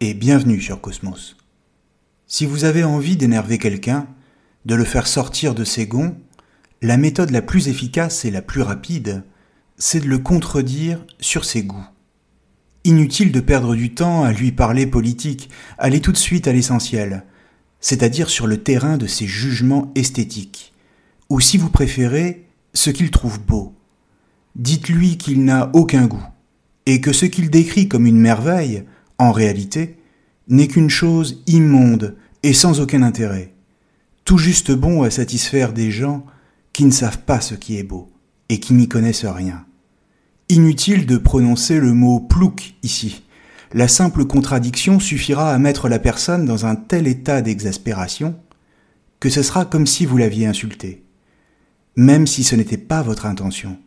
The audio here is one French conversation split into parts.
et bienvenue sur Cosmos. Si vous avez envie d'énerver quelqu'un, de le faire sortir de ses gonds, la méthode la plus efficace et la plus rapide, c'est de le contredire sur ses goûts. Inutile de perdre du temps à lui parler politique, allez tout de suite à l'essentiel, c'est-à-dire sur le terrain de ses jugements esthétiques, ou si vous préférez, ce qu'il trouve beau. Dites-lui qu'il n'a aucun goût, et que ce qu'il décrit comme une merveille, en réalité, n'est qu'une chose immonde et sans aucun intérêt, tout juste bon à satisfaire des gens qui ne savent pas ce qui est beau et qui n'y connaissent rien. Inutile de prononcer le mot plouc ici. La simple contradiction suffira à mettre la personne dans un tel état d'exaspération que ce sera comme si vous l'aviez insulté, même si ce n'était pas votre intention.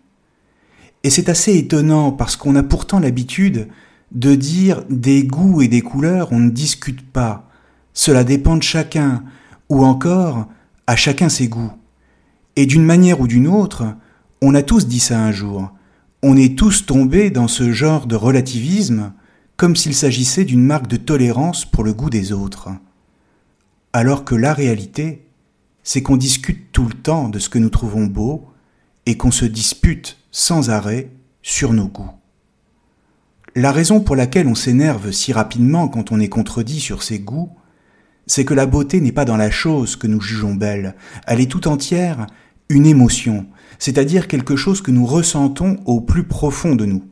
Et c'est assez étonnant parce qu'on a pourtant l'habitude de dire des goûts et des couleurs, on ne discute pas. Cela dépend de chacun, ou encore à chacun ses goûts. Et d'une manière ou d'une autre, on a tous dit ça un jour. On est tous tombés dans ce genre de relativisme, comme s'il s'agissait d'une marque de tolérance pour le goût des autres. Alors que la réalité, c'est qu'on discute tout le temps de ce que nous trouvons beau et qu'on se dispute sans arrêt sur nos goûts. La raison pour laquelle on s'énerve si rapidement quand on est contredit sur ses goûts, c'est que la beauté n'est pas dans la chose que nous jugeons belle, elle est tout entière une émotion, c'est-à-dire quelque chose que nous ressentons au plus profond de nous,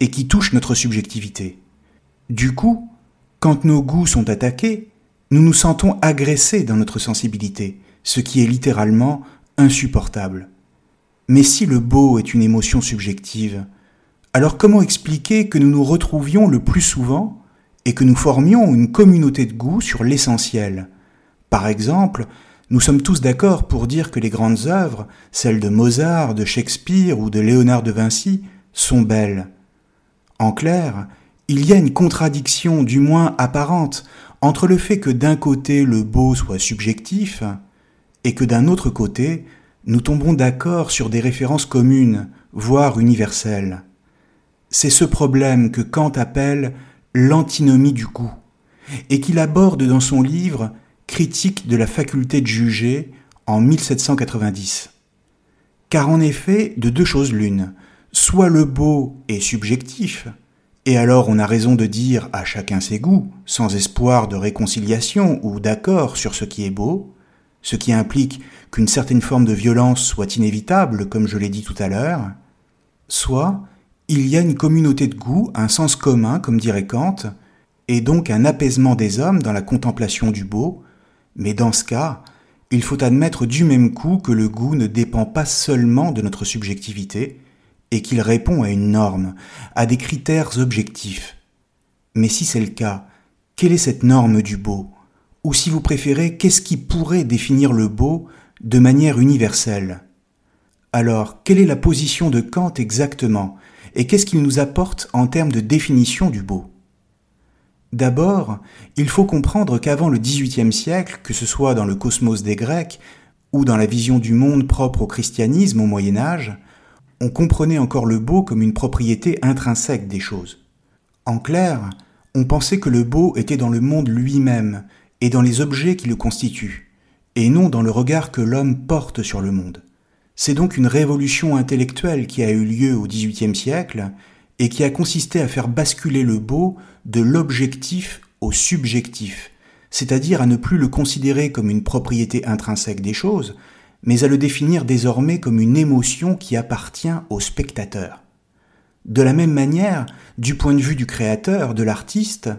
et qui touche notre subjectivité. Du coup, quand nos goûts sont attaqués, nous nous sentons agressés dans notre sensibilité, ce qui est littéralement insupportable. Mais si le beau est une émotion subjective, alors comment expliquer que nous nous retrouvions le plus souvent et que nous formions une communauté de goût sur l'essentiel? Par exemple, nous sommes tous d'accord pour dire que les grandes œuvres, celles de Mozart, de Shakespeare ou de Léonard de Vinci, sont belles. En clair, il y a une contradiction, du moins apparente, entre le fait que d'un côté le beau soit subjectif, et que d'un autre côté, nous tombons d'accord sur des références communes, voire universelles. C'est ce problème que Kant appelle l'antinomie du goût, et qu'il aborde dans son livre Critique de la faculté de juger en 1790. Car en effet, de deux choses l'une, soit le beau est subjectif, et alors on a raison de dire à chacun ses goûts, sans espoir de réconciliation ou d'accord sur ce qui est beau, ce qui implique qu'une certaine forme de violence soit inévitable, comme je l'ai dit tout à l'heure, soit il y a une communauté de goût, un sens commun, comme dirait Kant, et donc un apaisement des hommes dans la contemplation du beau, mais dans ce cas, il faut admettre du même coup que le goût ne dépend pas seulement de notre subjectivité, et qu'il répond à une norme, à des critères objectifs. Mais si c'est le cas, quelle est cette norme du beau? Ou si vous préférez, qu'est-ce qui pourrait définir le beau de manière universelle? Alors, quelle est la position de Kant exactement? Et qu'est-ce qu'il nous apporte en termes de définition du beau? D'abord, il faut comprendre qu'avant le XVIIIe siècle, que ce soit dans le cosmos des Grecs ou dans la vision du monde propre au christianisme au Moyen Âge, on comprenait encore le beau comme une propriété intrinsèque des choses. En clair, on pensait que le beau était dans le monde lui-même et dans les objets qui le constituent, et non dans le regard que l'homme porte sur le monde. C'est donc une révolution intellectuelle qui a eu lieu au XVIIIe siècle et qui a consisté à faire basculer le beau de l'objectif au subjectif, c'est-à-dire à ne plus le considérer comme une propriété intrinsèque des choses, mais à le définir désormais comme une émotion qui appartient au spectateur. De la même manière, du point de vue du créateur, de l'artiste,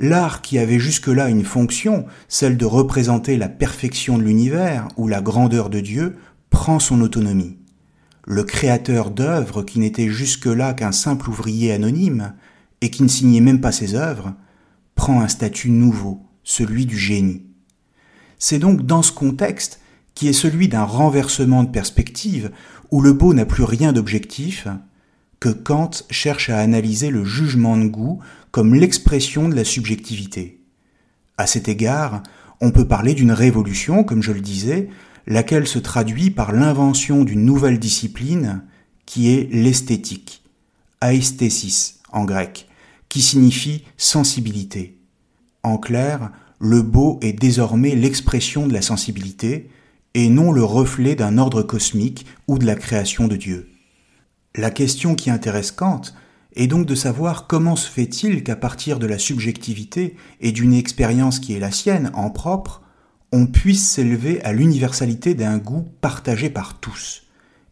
l'art qui avait jusque-là une fonction, celle de représenter la perfection de l'univers ou la grandeur de Dieu, son autonomie. Le créateur d'œuvres qui n'était jusque-là qu'un simple ouvrier anonyme et qui ne signait même pas ses œuvres, prend un statut nouveau, celui du génie. C'est donc dans ce contexte, qui est celui d'un renversement de perspective, où le beau n'a plus rien d'objectif, que Kant cherche à analyser le jugement de goût comme l'expression de la subjectivité. À cet égard, on peut parler d'une révolution, comme je le disais, laquelle se traduit par l'invention d'une nouvelle discipline qui est l'esthétique, aesthésis en grec, qui signifie sensibilité. En clair, le beau est désormais l'expression de la sensibilité et non le reflet d'un ordre cosmique ou de la création de Dieu. La question qui intéresse Kant est donc de savoir comment se fait-il qu'à partir de la subjectivité et d'une expérience qui est la sienne en propre, on puisse s'élever à l'universalité d'un goût partagé par tous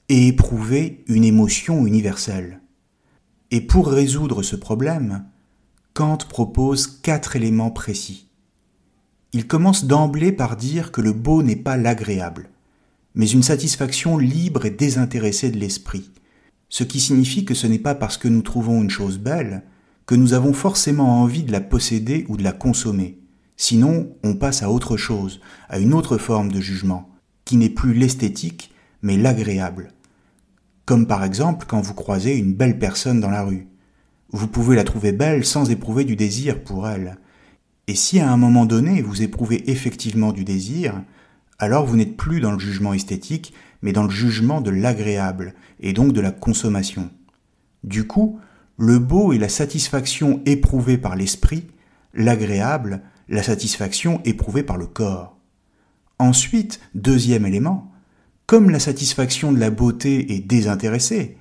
et éprouver une émotion universelle. Et pour résoudre ce problème, Kant propose quatre éléments précis. Il commence d'emblée par dire que le beau n'est pas l'agréable, mais une satisfaction libre et désintéressée de l'esprit, ce qui signifie que ce n'est pas parce que nous trouvons une chose belle que nous avons forcément envie de la posséder ou de la consommer. Sinon, on passe à autre chose, à une autre forme de jugement, qui n'est plus l'esthétique, mais l'agréable. Comme par exemple quand vous croisez une belle personne dans la rue. Vous pouvez la trouver belle sans éprouver du désir pour elle. Et si à un moment donné vous éprouvez effectivement du désir, alors vous n'êtes plus dans le jugement esthétique, mais dans le jugement de l'agréable, et donc de la consommation. Du coup, le beau est la satisfaction éprouvée par l'esprit, l'agréable, la satisfaction éprouvée par le corps. Ensuite, deuxième élément, comme la satisfaction de la beauté est désintéressée,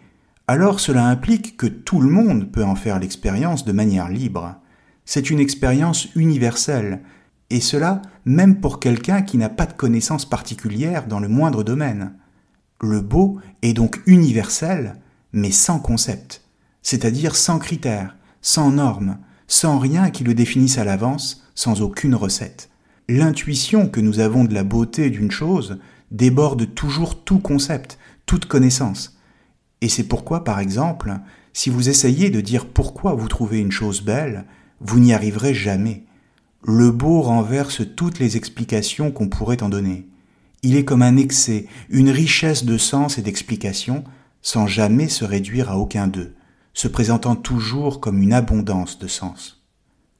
alors cela implique que tout le monde peut en faire l'expérience de manière libre. C'est une expérience universelle, et cela même pour quelqu'un qui n'a pas de connaissances particulières dans le moindre domaine. Le beau est donc universel, mais sans concept, c'est-à-dire sans critères, sans normes, sans rien qui le définisse à l'avance, sans aucune recette. L'intuition que nous avons de la beauté d'une chose déborde toujours tout concept, toute connaissance. Et c'est pourquoi, par exemple, si vous essayez de dire pourquoi vous trouvez une chose belle, vous n'y arriverez jamais. Le beau renverse toutes les explications qu'on pourrait en donner. Il est comme un excès, une richesse de sens et d'explications, sans jamais se réduire à aucun d'eux, se présentant toujours comme une abondance de sens.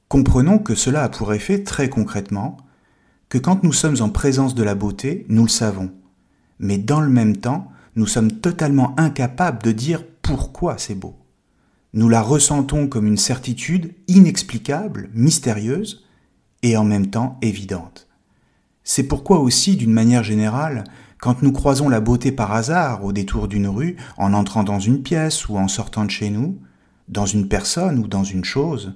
Comprenons que cela a pour effet, très concrètement, que quand nous sommes en présence de la beauté, nous le savons, mais dans le même temps, nous sommes totalement incapables de dire pourquoi c'est beau. Nous la ressentons comme une certitude inexplicable, mystérieuse, et en même temps évidente. C'est pourquoi aussi, d'une manière générale, quand nous croisons la beauté par hasard au détour d'une rue, en entrant dans une pièce ou en sortant de chez nous, dans une personne ou dans une chose,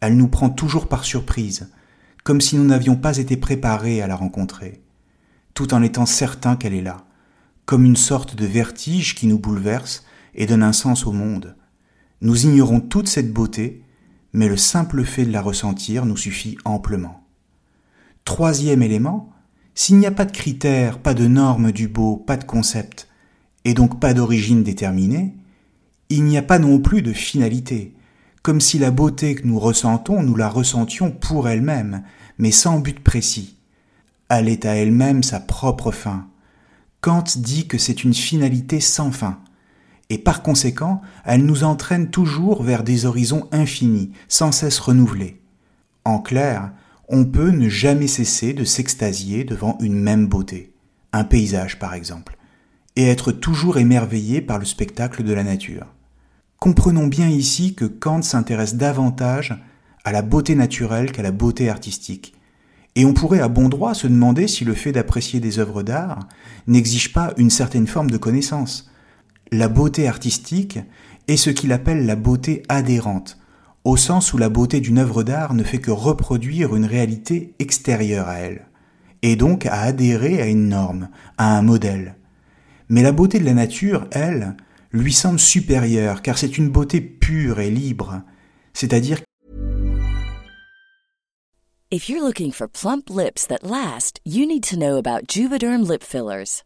elle nous prend toujours par surprise, comme si nous n'avions pas été préparés à la rencontrer, tout en étant certains qu'elle est là, comme une sorte de vertige qui nous bouleverse et donne un sens au monde. Nous ignorons toute cette beauté, mais le simple fait de la ressentir nous suffit amplement. Troisième élément, s'il n'y a pas de critères, pas de normes du beau, pas de concept, et donc pas d'origine déterminée, il n'y a pas non plus de finalité, comme si la beauté que nous ressentons, nous la ressentions pour elle-même, mais sans but précis. Elle est à elle-même sa propre fin. Kant dit que c'est une finalité sans fin, et par conséquent, elle nous entraîne toujours vers des horizons infinis, sans cesse renouvelés. En clair, on peut ne jamais cesser de s'extasier devant une même beauté, un paysage par exemple, et être toujours émerveillé par le spectacle de la nature. Comprenons bien ici que Kant s'intéresse davantage à la beauté naturelle qu'à la beauté artistique, et on pourrait à bon droit se demander si le fait d'apprécier des œuvres d'art n'exige pas une certaine forme de connaissance, la beauté artistique est ce qu'il appelle la beauté adhérente, au sens où la beauté d'une œuvre d'art ne fait que reproduire une réalité extérieure à elle, et donc à adhérer à une norme, à un modèle. Mais la beauté de la nature, elle, lui semble supérieure car c'est une beauté pure et libre, c'est-à-dire If you're looking for plump lips that last, you need to know about Juvederm lip fillers.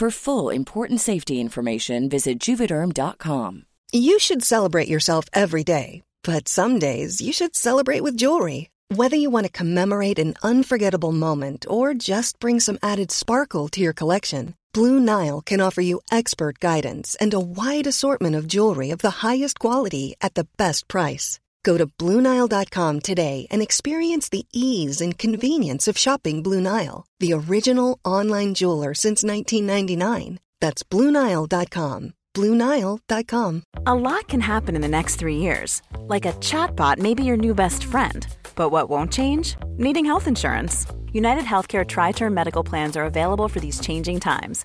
For full important safety information, visit juvederm.com. You should celebrate yourself every day, but some days you should celebrate with jewelry. Whether you want to commemorate an unforgettable moment or just bring some added sparkle to your collection, Blue Nile can offer you expert guidance and a wide assortment of jewelry of the highest quality at the best price. Go to BlueNile.com today and experience the ease and convenience of shopping Blue Nile, the original online jeweler since 1999. That's BlueNile.com. BlueNile.com. A lot can happen in the next three years. Like a chatbot may be your new best friend. But what won't change? Needing health insurance. United Healthcare Tri Term Medical Plans are available for these changing times.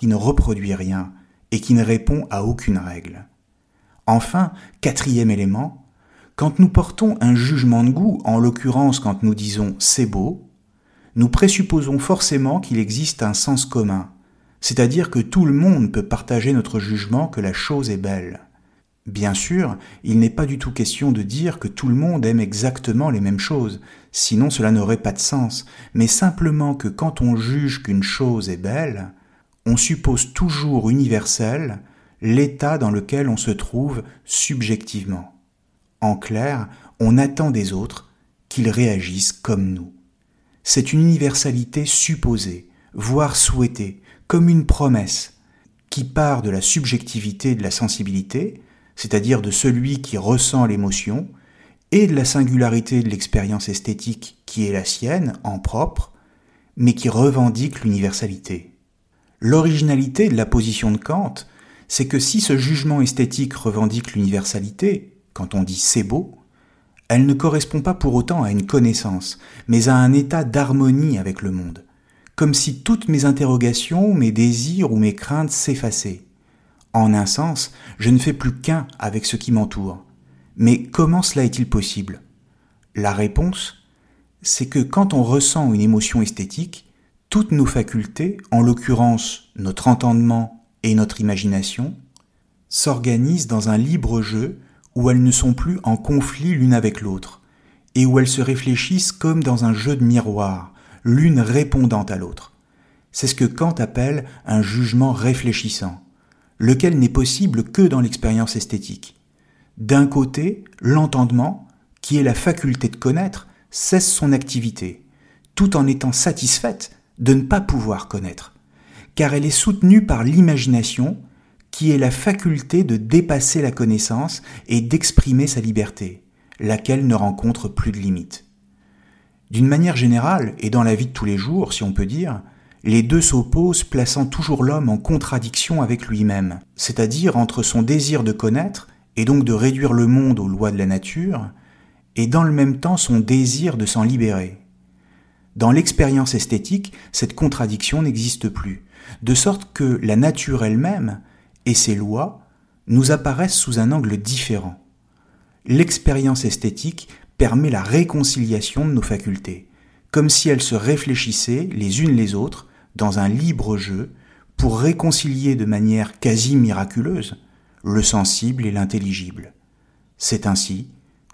qui ne reproduit rien et qui ne répond à aucune règle. Enfin, quatrième élément, quand nous portons un jugement de goût, en l'occurrence quand nous disons c'est beau, nous présupposons forcément qu'il existe un sens commun, c'est-à-dire que tout le monde peut partager notre jugement que la chose est belle. Bien sûr, il n'est pas du tout question de dire que tout le monde aime exactement les mêmes choses, sinon cela n'aurait pas de sens, mais simplement que quand on juge qu'une chose est belle, on suppose toujours universel l'état dans lequel on se trouve subjectivement. En clair, on attend des autres qu'ils réagissent comme nous. C'est une universalité supposée, voire souhaitée, comme une promesse, qui part de la subjectivité de la sensibilité, c'est-à-dire de celui qui ressent l'émotion, et de la singularité de l'expérience esthétique qui est la sienne en propre, mais qui revendique l'universalité. L'originalité de la position de Kant, c'est que si ce jugement esthétique revendique l'universalité, quand on dit c'est beau, elle ne correspond pas pour autant à une connaissance, mais à un état d'harmonie avec le monde, comme si toutes mes interrogations, mes désirs ou mes craintes s'effaçaient. En un sens, je ne fais plus qu'un avec ce qui m'entoure. Mais comment cela est-il possible? La réponse, c'est que quand on ressent une émotion esthétique, toutes nos facultés, en l'occurrence notre entendement et notre imagination, s'organisent dans un libre jeu où elles ne sont plus en conflit l'une avec l'autre, et où elles se réfléchissent comme dans un jeu de miroir, l'une répondant à l'autre. C'est ce que Kant appelle un jugement réfléchissant, lequel n'est possible que dans l'expérience esthétique. D'un côté, l'entendement, qui est la faculté de connaître, cesse son activité, tout en étant satisfaite de ne pas pouvoir connaître, car elle est soutenue par l'imagination qui est la faculté de dépasser la connaissance et d'exprimer sa liberté, laquelle ne rencontre plus de limites. D'une manière générale, et dans la vie de tous les jours, si on peut dire, les deux s'opposent, plaçant toujours l'homme en contradiction avec lui-même, c'est-à-dire entre son désir de connaître, et donc de réduire le monde aux lois de la nature, et dans le même temps son désir de s'en libérer. Dans l'expérience esthétique, cette contradiction n'existe plus, de sorte que la nature elle-même et ses lois nous apparaissent sous un angle différent. L'expérience esthétique permet la réconciliation de nos facultés, comme si elles se réfléchissaient les unes les autres dans un libre jeu pour réconcilier de manière quasi miraculeuse le sensible et l'intelligible. C'est ainsi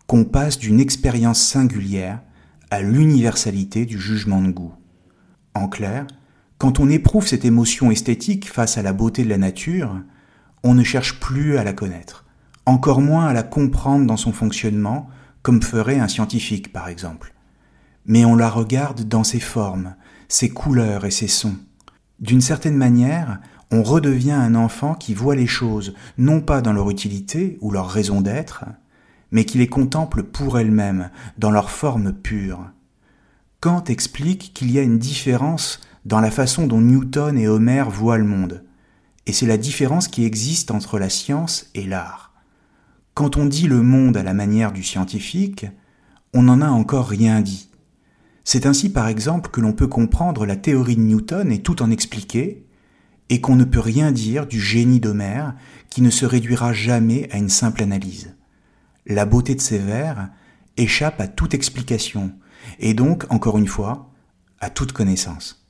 qu'on passe d'une expérience singulière à l'universalité du jugement de goût. En clair, quand on éprouve cette émotion esthétique face à la beauté de la nature, on ne cherche plus à la connaître, encore moins à la comprendre dans son fonctionnement, comme ferait un scientifique par exemple. Mais on la regarde dans ses formes, ses couleurs et ses sons. D'une certaine manière, on redevient un enfant qui voit les choses non pas dans leur utilité ou leur raison d'être, mais qui les contemple pour elles-mêmes, dans leur forme pure. Kant explique qu'il y a une différence dans la façon dont Newton et Homère voient le monde, et c'est la différence qui existe entre la science et l'art. Quand on dit le monde à la manière du scientifique, on n'en a encore rien dit. C'est ainsi par exemple que l'on peut comprendre la théorie de Newton et tout en expliquer, et qu'on ne peut rien dire du génie d'Homère qui ne se réduira jamais à une simple analyse la beauté de ces vers échappe à toute explication, et donc, encore une fois, à toute connaissance.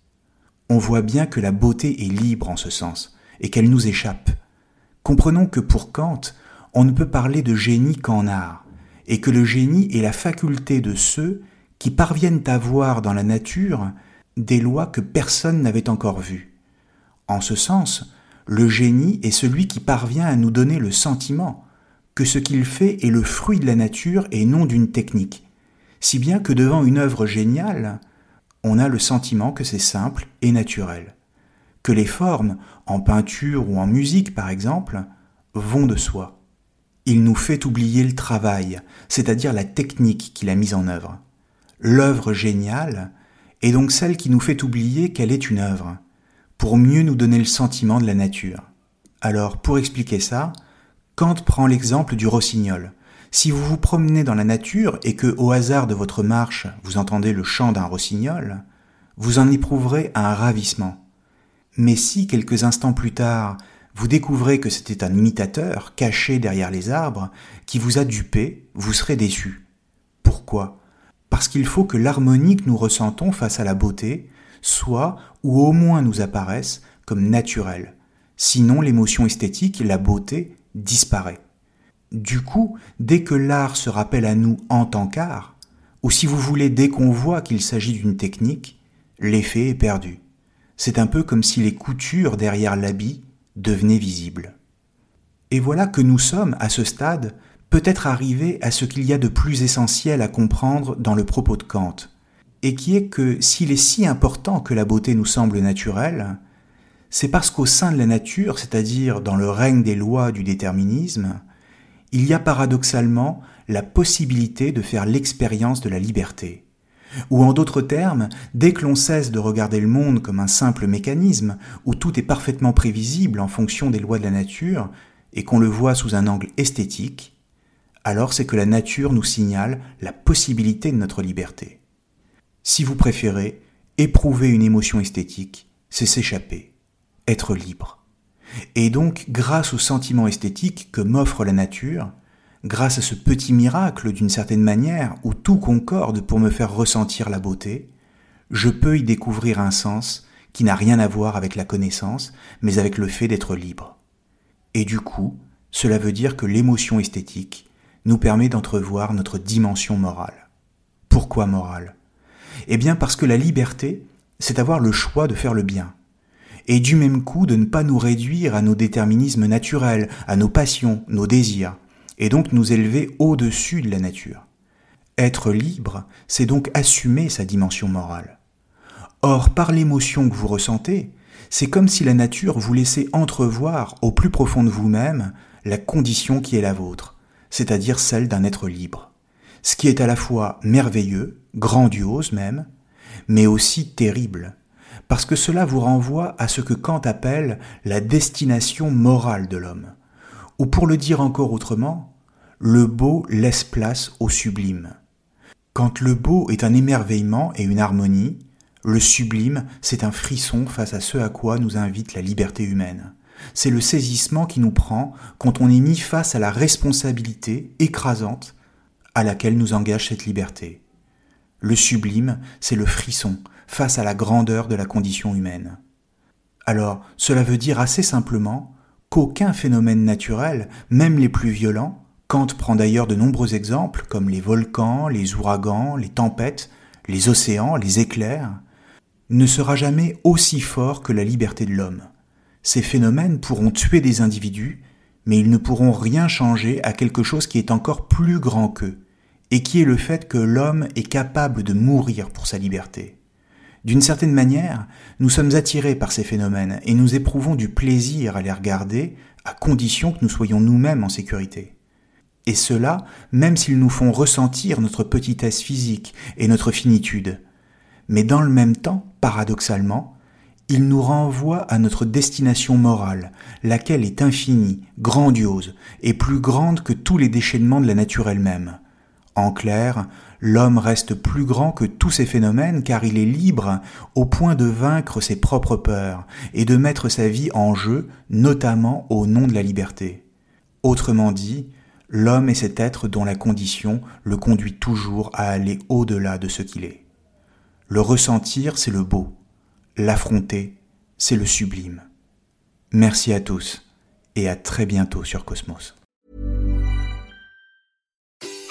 On voit bien que la beauté est libre en ce sens, et qu'elle nous échappe. Comprenons que pour Kant, on ne peut parler de génie qu'en art, et que le génie est la faculté de ceux qui parviennent à voir dans la nature des lois que personne n'avait encore vues. En ce sens, le génie est celui qui parvient à nous donner le sentiment, que ce qu'il fait est le fruit de la nature et non d'une technique, si bien que devant une œuvre géniale, on a le sentiment que c'est simple et naturel, que les formes, en peinture ou en musique par exemple, vont de soi. Il nous fait oublier le travail, c'est-à-dire la technique qu'il a mise en œuvre. L'œuvre géniale est donc celle qui nous fait oublier qu'elle est une œuvre, pour mieux nous donner le sentiment de la nature. Alors, pour expliquer ça, Kant prend l'exemple du rossignol. Si vous vous promenez dans la nature et que, au hasard de votre marche, vous entendez le chant d'un rossignol, vous en éprouverez un ravissement. Mais si, quelques instants plus tard, vous découvrez que c'était un imitateur caché derrière les arbres qui vous a dupé, vous serez déçu. Pourquoi? Parce qu'il faut que l'harmonie que nous ressentons face à la beauté soit, ou au moins nous apparaisse, comme naturelle. Sinon, l'émotion esthétique, la beauté, disparaît. Du coup, dès que l'art se rappelle à nous en tant qu'art, ou si vous voulez dès qu'on voit qu'il s'agit d'une technique, l'effet est perdu. C'est un peu comme si les coutures derrière l'habit devenaient visibles. Et voilà que nous sommes, à ce stade, peut-être arrivés à ce qu'il y a de plus essentiel à comprendre dans le propos de Kant, et qui est que s'il est si important que la beauté nous semble naturelle, c'est parce qu'au sein de la nature, c'est-à-dire dans le règne des lois du déterminisme, il y a paradoxalement la possibilité de faire l'expérience de la liberté. Ou en d'autres termes, dès que l'on cesse de regarder le monde comme un simple mécanisme où tout est parfaitement prévisible en fonction des lois de la nature et qu'on le voit sous un angle esthétique, alors c'est que la nature nous signale la possibilité de notre liberté. Si vous préférez, éprouver une émotion esthétique, c'est s'échapper être libre. Et donc, grâce au sentiment esthétique que m'offre la nature, grâce à ce petit miracle d'une certaine manière où tout concorde pour me faire ressentir la beauté, je peux y découvrir un sens qui n'a rien à voir avec la connaissance, mais avec le fait d'être libre. Et du coup, cela veut dire que l'émotion esthétique nous permet d'entrevoir notre dimension morale. Pourquoi morale? Eh bien parce que la liberté, c'est avoir le choix de faire le bien, et du même coup de ne pas nous réduire à nos déterminismes naturels, à nos passions, nos désirs, et donc nous élever au-dessus de la nature. Être libre, c'est donc assumer sa dimension morale. Or, par l'émotion que vous ressentez, C'est comme si la nature vous laissait entrevoir au plus profond de vous-même la condition qui est la vôtre, c'est-à-dire celle d'un être libre. Ce qui est à la fois merveilleux, grandiose même, mais aussi terrible, parce que cela vous renvoie à ce que Kant appelle la destination morale de l'homme. Ou pour le dire encore autrement, le beau laisse place au sublime. Quand le beau est un émerveillement et une harmonie, le sublime, c'est un frisson face à ce à quoi nous invite la liberté humaine. C'est le saisissement qui nous prend quand on est mis face à la responsabilité écrasante à laquelle nous engage cette liberté. Le sublime, c'est le frisson face à la grandeur de la condition humaine. Alors, cela veut dire assez simplement qu'aucun phénomène naturel, même les plus violents, Kant prend d'ailleurs de nombreux exemples comme les volcans, les ouragans, les tempêtes, les océans, les éclairs, ne sera jamais aussi fort que la liberté de l'homme. Ces phénomènes pourront tuer des individus, mais ils ne pourront rien changer à quelque chose qui est encore plus grand qu'eux, et qui est le fait que l'homme est capable de mourir pour sa liberté. D'une certaine manière, nous sommes attirés par ces phénomènes et nous éprouvons du plaisir à les regarder à condition que nous soyons nous-mêmes en sécurité. Et cela, même s'ils nous font ressentir notre petitesse physique et notre finitude. Mais dans le même temps, paradoxalement, ils nous renvoient à notre destination morale, laquelle est infinie, grandiose et plus grande que tous les déchaînements de la nature elle-même. En clair, l'homme reste plus grand que tous ces phénomènes car il est libre au point de vaincre ses propres peurs et de mettre sa vie en jeu, notamment au nom de la liberté. Autrement dit, l'homme est cet être dont la condition le conduit toujours à aller au-delà de ce qu'il est. Le ressentir, c'est le beau. L'affronter, c'est le sublime. Merci à tous et à très bientôt sur Cosmos.